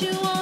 you want.